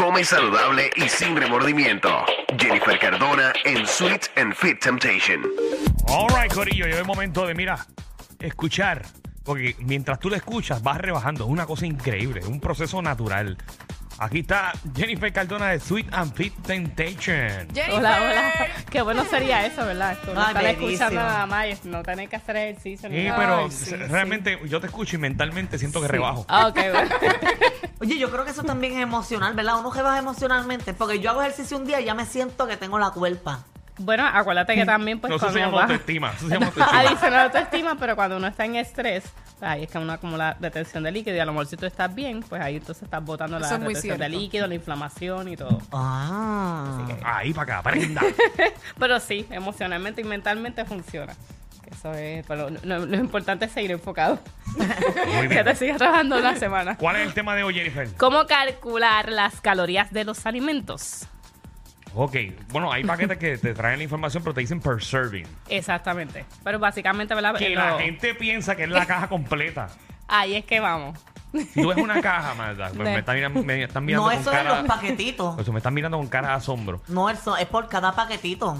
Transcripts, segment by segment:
Come saludable y sin remordimiento. Jennifer Cardona en Sweet and Fit Temptation. All right, Corillo, llegó el momento de, mira, escuchar. Porque mientras tú lo escuchas, vas rebajando. Es una cosa increíble, un proceso natural. Aquí está Jennifer Cardona de Sweet and Fit Temptation. Jennifer. Hola, hola. Qué bueno sería eso, ¿verdad? Tú no Ay, estar escuchando nada más y no tener que hacer ejercicio. ni Sí, nada. pero Ay, sí, realmente yo te escucho y mentalmente siento que rebajo. Ah, ok, bueno. Oye, yo creo que eso también es emocional, ¿verdad? Uno que baja emocionalmente. Porque yo hago ejercicio un día y ya me siento que tengo la culpa. Bueno, acuérdate que también, pues, no, eso se cuando llama autoestima. Eso se llama autoestima. Adicional autoestima, pero cuando uno está en estrés, pues ahí es que uno acumula retención de líquido y a lo mejor si tú estás bien, pues ahí entonces estás botando la es retención de líquido, la inflamación y todo. Ah. Ahí para acá, prenda. Pero sí, emocionalmente y mentalmente funciona. Que Eso es, pero lo, lo importante es seguir enfocado. Muy que bien. te sigas trabajando una semana. ¿Cuál es el tema de hoy, Jennifer? ¿Cómo calcular las calorías de los alimentos? Ok, bueno, hay paquetes que te traen la información, pero te dicen per serving. Exactamente. Pero básicamente, ¿verdad? Que la lo- gente piensa que es la caja completa. Ahí es que vamos. Si tú ves una caja, Marta, pues me están, mirando- me están mirando No, con eso es cara... los paquetitos. Pues me están mirando con cara de asombro. No, eso es por cada paquetito.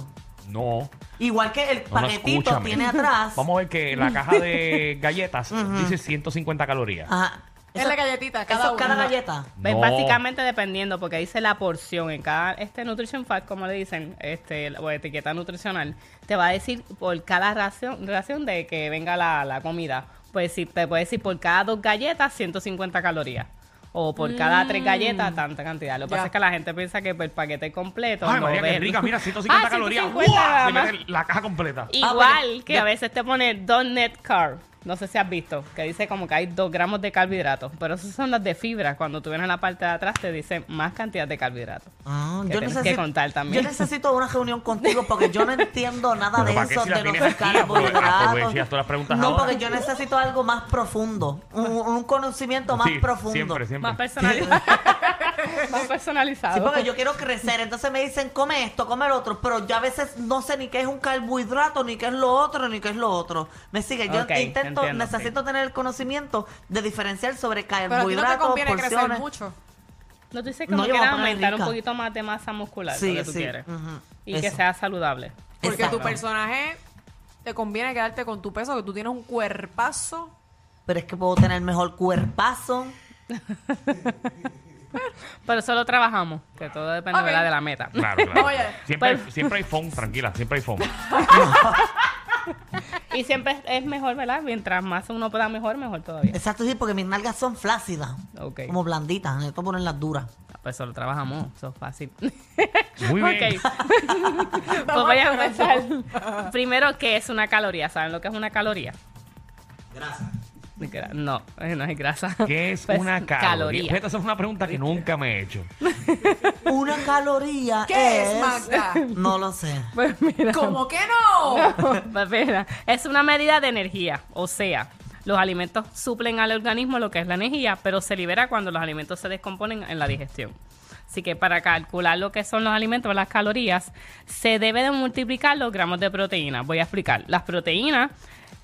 No. Igual que el no, no, paquetito escúchame. tiene atrás. Vamos a ver que la caja de galletas dice 150 calorías. Ajá. Es la galletita, cada Eso cada galleta. No. Básicamente dependiendo, porque dice la porción en cada este nutrition fact, como le dicen, este o etiqueta nutricional, te va a decir por cada ración, ración de que venga la, la comida. Pues si te puede decir por cada dos galletas 150 calorías. O por cada tres galletas, tanta cantidad. Lo que pasa es que la gente piensa que el paquete completo. Ay, no María, qué rica. Mira, 150 Ah, calorías. 150 ¡Guau! nada Le más. mete la caja completa. Igual pero que ya- a veces te pone don't net carb. No sé si has visto, que dice como que hay dos gramos de carbohidratos. Pero esas son las de fibra. Cuando tú vienes a la parte de atrás te dice más cantidad de carbohidratos. Ah, Que tienes que contar también. Yo necesito una reunión contigo porque yo no entiendo nada de ¿para qué eso, si de los aquí? Carbohidratos. aprovechas todas las preguntas No, ahora. porque yo necesito algo más profundo, un, un conocimiento más Sí, profundo. Siempre, siempre. Más personalizado. más personalizado. Sí, porque yo quiero crecer, entonces me dicen come esto, come lo otro, pero yo a veces no sé ni qué es un carbohidrato, ni qué es lo otro, ni qué es lo otro. Me sigue, yo intento, entiendo, necesito tener el conocimiento de diferenciar sobre Pero a ti no te carbohidratos, conviene crecer porciones. mucho. No, tú dices No, como yo que aumentar rica. un poquito más de masa muscular, Sí, lo que tú sí, quieres. Y que sea saludable. Porque Exacto. tu personaje te conviene quedarte con tu peso, que tú tienes un cuerpazo. Pero es que puedo tener mejor cuerpazo. Pero eso lo trabajamos, que todo depende Ok. ¿verdad? de la meta. Claro, claro. Oye. Siempre, Pues- hay, siempre hay phone, tranquila, siempre hay phone. Y siempre es- es mejor, ¿verdad? Mientras más uno pueda mejor, mejor todavía. Exacto, sí, porque mis nalgas son flácidas, Ok. como blanditas, necesito ponerlas duras. Pues eso lo trabajamos, eso es fácil. Muy bien. Ok. pues voy a empezar. Primero, ¿qué es una caloría? ¿Saben lo que es una caloría? Grasa. No, eh, no es grasa. ¿Qué es Pues, una caloría? Fíjate, esa es una pregunta que nunca me he hecho. Una caloría ¿Qué es, es... Magda? No lo sé. Pues mira. ¿Cómo que no? Pues mira, es una medida de energía, o sea, los alimentos suplen al organismo lo que es la energía, pero se libera cuando los alimentos se descomponen en la digestión. Así que para calcular lo que son los alimentos, las calorías, se debe de multiplicar los gramos de proteína. Voy a explicar. Las proteínas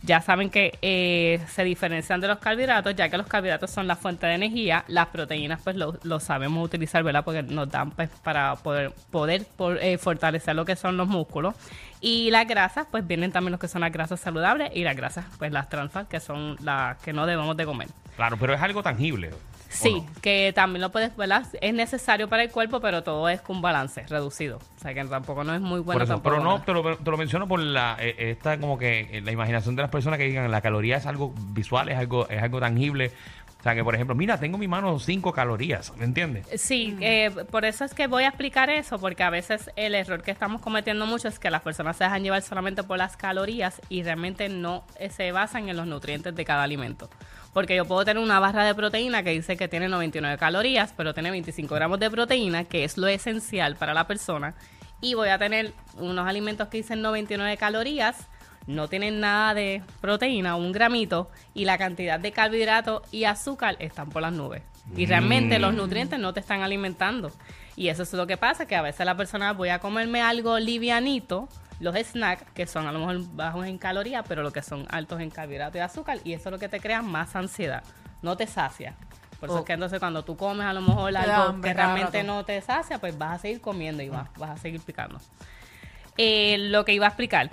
ya saben que eh, se diferencian de los carbohidratos, ya que los carbohidratos son la fuente de energía. Las proteínas, pues lo, lo sabemos utilizar, ¿verdad? Porque nos dan pues, para poder, poder eh, fortalecer lo que son los músculos. Y las grasas, pues vienen también los que son las grasas saludables y las grasas, pues las trans fat, que son las que no debemos de comer. Claro, pero es algo tangible. Sí, que también lo puedes, ¿verdad? Es necesario para el cuerpo, pero todo es con balance reducido. O sea que tampoco no es muy bueno por eso, pero no, te lo, te lo menciono por la eh, esta como que eh, la imaginación de las personas que digan la caloría es algo visual, es algo, es algo tangible. O sea que, por ejemplo, mira, tengo en mi mano 5 calorías, ¿me entiendes? Sí, eh, por eso es que voy a explicar eso, porque a veces el error que estamos cometiendo mucho es que las personas se dejan llevar solamente por las calorías y realmente no eh, se basan en los nutrientes de cada alimento. Porque yo puedo tener una barra de proteína que dice que tiene 99 calorías, pero tiene 25 gramos de proteína, que es lo esencial para la persona. Y voy a tener unos alimentos que dicen 99 calorías, no tienen nada de proteína, un gramito, y la cantidad de carbohidratos y azúcar están por las nubes. Y realmente los nutrientes no te están alimentando. Y eso es lo que pasa, que a veces la persona voy a comerme algo livianito, los snacks, que son a lo mejor bajos en calorías, pero lo que son altos en carbohidratos y azúcar, y eso es lo que te crea más ansiedad. No te sacia. Por eso Oh. es que entonces cuando tú comes a lo mejor algo hambre que realmente rato. no te sacia, pues vas a seguir comiendo y vas, vas a seguir picando. Eh, lo que iba a explicar,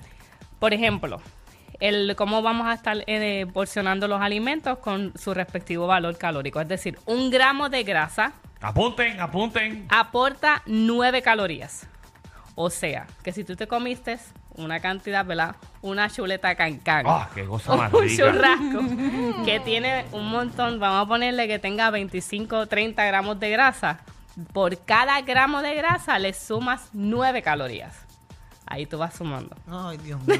por ejemplo, el cómo vamos a estar eh, porcionando los alimentos con su respectivo valor calórico. Es decir, un gramo de grasa Apunten, apunten. aporta 9 calorías. O sea, que si tú te comiste una cantidad, ¿verdad? Una chuleta cancán. Ah, qué cosa más un rica. churrasco que tiene un montón, vamos a ponerle que tenga 25, 30 gramos de grasa. Por cada gramo de grasa le sumas 9 calorías. Ahí tú vas sumando. Ay, Dios mío.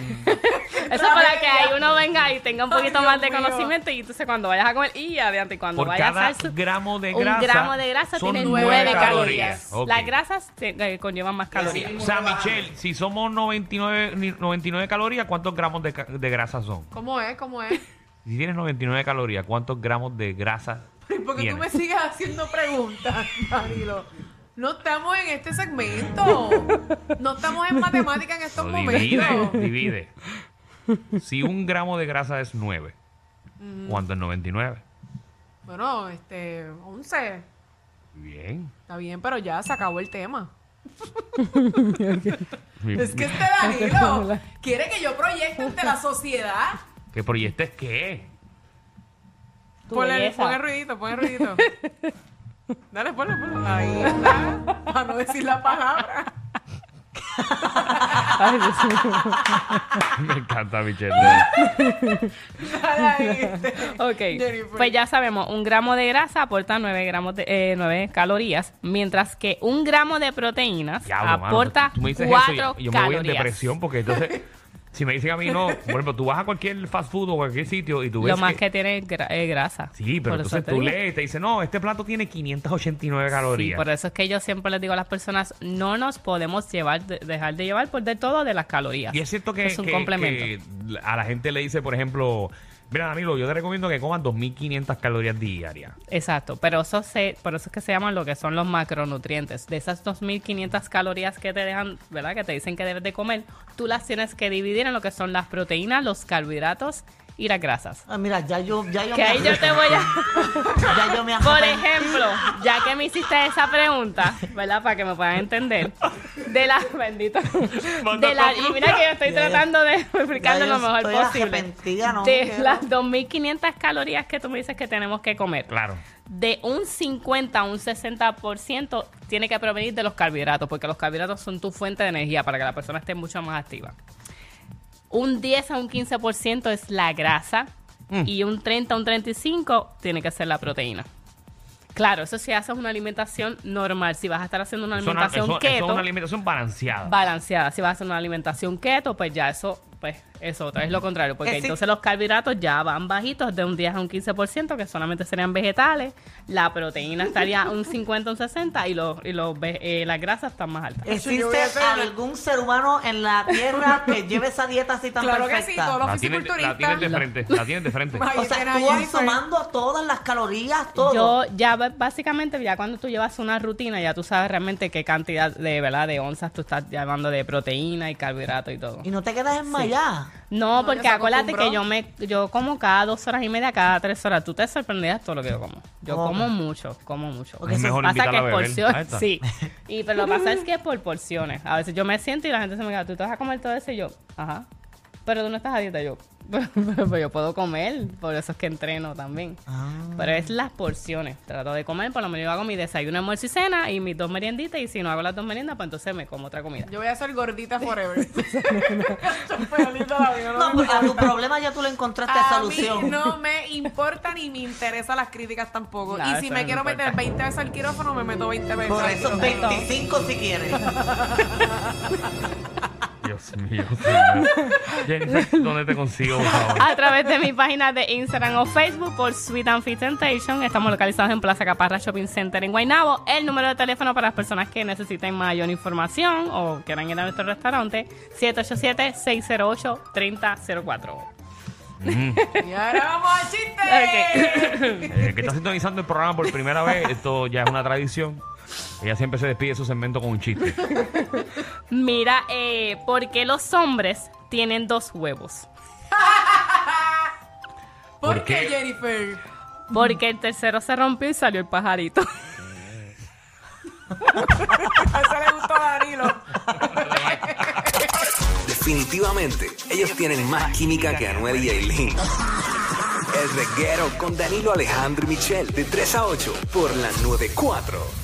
Eso para que ahí uno venga y tenga un poquito Ay, más de conocimiento y entonces cuando vayas a comer y adiante cuando Por vayas cada a hacer gramo de un grasa. gramo de grasa son tiene nueve 9 calorías. Las grasas te- eh, conllevan más calorías. O sea, Michelle, si somos 99, ni- 99 calorías, ¿cuántos gramos de, de grasa son? ¿Cómo es? ¿Cómo es? Si tienes 99 calorías, ¿cuántos gramos de grasa Porque tú tienes? me sigues haciendo preguntas, Danilo. No estamos en este segmento. No estamos en matemática en estos divide, momentos. divide. Si un gramo de grasa es 9, ¿cuánto es 99? Bueno, este, 11. Bien. Está bien, pero ya se acabó el tema. Es que este Danilo quiere que yo proyecte ante la sociedad. ¿Qué proyectes qué? Tu Ponle, belleza. pon el ruidito, pon el ruidito. Dale, ponle, ponle. Ahí está. Para no decir la palabra. Me encanta, Michelle. Dale ahí. este. Ok, Jennifer. pues ya sabemos, un gramo de grasa aporta 9, gramos de, eh, 9 calorías, mientras que un gramo de proteínas Diablo, mano, aporta tú me dices 4 eso y yo, yo me voy en calorías. depresión porque entonces, si me dicen a mí no, por ejemplo, tú vas a cualquier fast food o cualquier sitio y tú ves Lo más que, tiene es gra- eh, grasa. Sí, pero Por entonces tú lees y te dice, no, este plato tiene 589 Sí, calorías. por eso es que yo siempre les digo a las personas, no nos podemos llevar, de- dejar de llevar por de todo de las calorías. Y es cierto que, es un que- complemento. que a la gente le dice, por ejemplo, mira, Danilo, yo te recomiendo que comas 2.500 calorías diarias. Exacto, pero eso se, por eso es que se llaman lo que son los macronutrientes. De esas 2.500 calorías que te dejan, ¿verdad? Que te dicen que debes de comer, tú las tienes que dividir en lo que son las proteínas, los carbohidratos y las grasas. Ah, mira, ya yo, ya yo Que me ahí yo te voy a... Ya yo me Por ejemplo, ya que me hiciste esa pregunta, ¿verdad? Para que me puedan entender. De la bendito. De la, y mira que yo estoy Ya, ya. tratando de explicarlo lo mejor estoy posible. no de quiero. las 2500 calorías que tú me dices que tenemos que comer. Claro. De un 50 a un 60% tiene que provenir de los carbohidratos, porque los carbohidratos son tu fuente de energía para que la persona esté mucho más activa. Un 10 a un 15% es la grasa Mm. y un 30 a un 35 tiene que ser la proteína. Claro, eso si haces una alimentación normal, si vas a estar haciendo una Eso, alimentación eso- eso keto, es una alimentación balanceada. balanceada, si vas a hacer una alimentación keto, pues ya eso, pues eso otra es lo contrario, porque Es entonces los carbohidratos ya van bajitos de un 10 a un 15%, que solamente serían vegetales, la proteína estaría un 50 a un 60 y los y los eh, las grasas están más altas. ¿Existe algún ser humano en la Tierra que lleve esa dieta así tan Claro que sí, perfecta? todos los La tienes, la de frente, la tienes de frente. O sea, tú vas sumando todas las calorías, todo. Yo ya básicamente ya cuando tú llevas una rutina ya tú sabes realmente qué cantidad de verdad de onzas tú estás llevando de proteína y carbohidrato y todo. Y no te quedas enmayada. No, No, porque acuérdate que yo me yo como cada dos horas y media, cada tres horas. Tú te sorprenderías todo lo que yo como. Yo ¿Cómo? como mucho, como mucho. Porque Es mejor pasa que es porciones. está. Sí. Y pero lo que pasa es que es por porciones. A veces yo me siento y la gente se me queda, tú te vas a comer todo eso y yo, ajá. Pero tú no estás a dieta, yo, Pero, yo puedo comer, por eso es que entreno también. Pero es las porciones. Trato de comer, por lo menos yo hago mi desayuno, almuerzo y cena y mis dos merienditas. Y si no hago las dos meriendas, pues entonces me como otra comida. Yo voy a ser gordita forever. No, porque a tu problema ya tú le encontraste A solución. mí no me importa ni me interesa las críticas tampoco. Nada, y si me no quiero meter 20 veces al quirófano, me meto 20 veces. Por eso quirófano. 25 si quieres. Dios mío, señor. Jennifer, ¿dónde te consigo, por favor? A través de mi página de Instagram o Facebook por Sweet and Fit Temptation. Estamos localizados en Plaza Caparra Shopping Center en Guaynabo. El número de teléfono para las personas que necesiten mayor información o quieran ir a nuestro restaurante, 787-608-3004. Y ahora vamos al chiste. Eh, que está sintonizando el programa por primera vez, esto ya es una tradición. Ella siempre se despide de su segmento con un chiste. Mira, eh, ¿por qué los hombres tienen dos huevos? ¿Por, ¿Por qué? Jennifer? Porque el tercero se rompió y salió el pajarito. A eso le gustó a Danilo. Definitivamente, ellos tienen más química que Anuel y Aileen. El reguero con Danilo Alejandro y Michel, de 3 a 8, por la 94.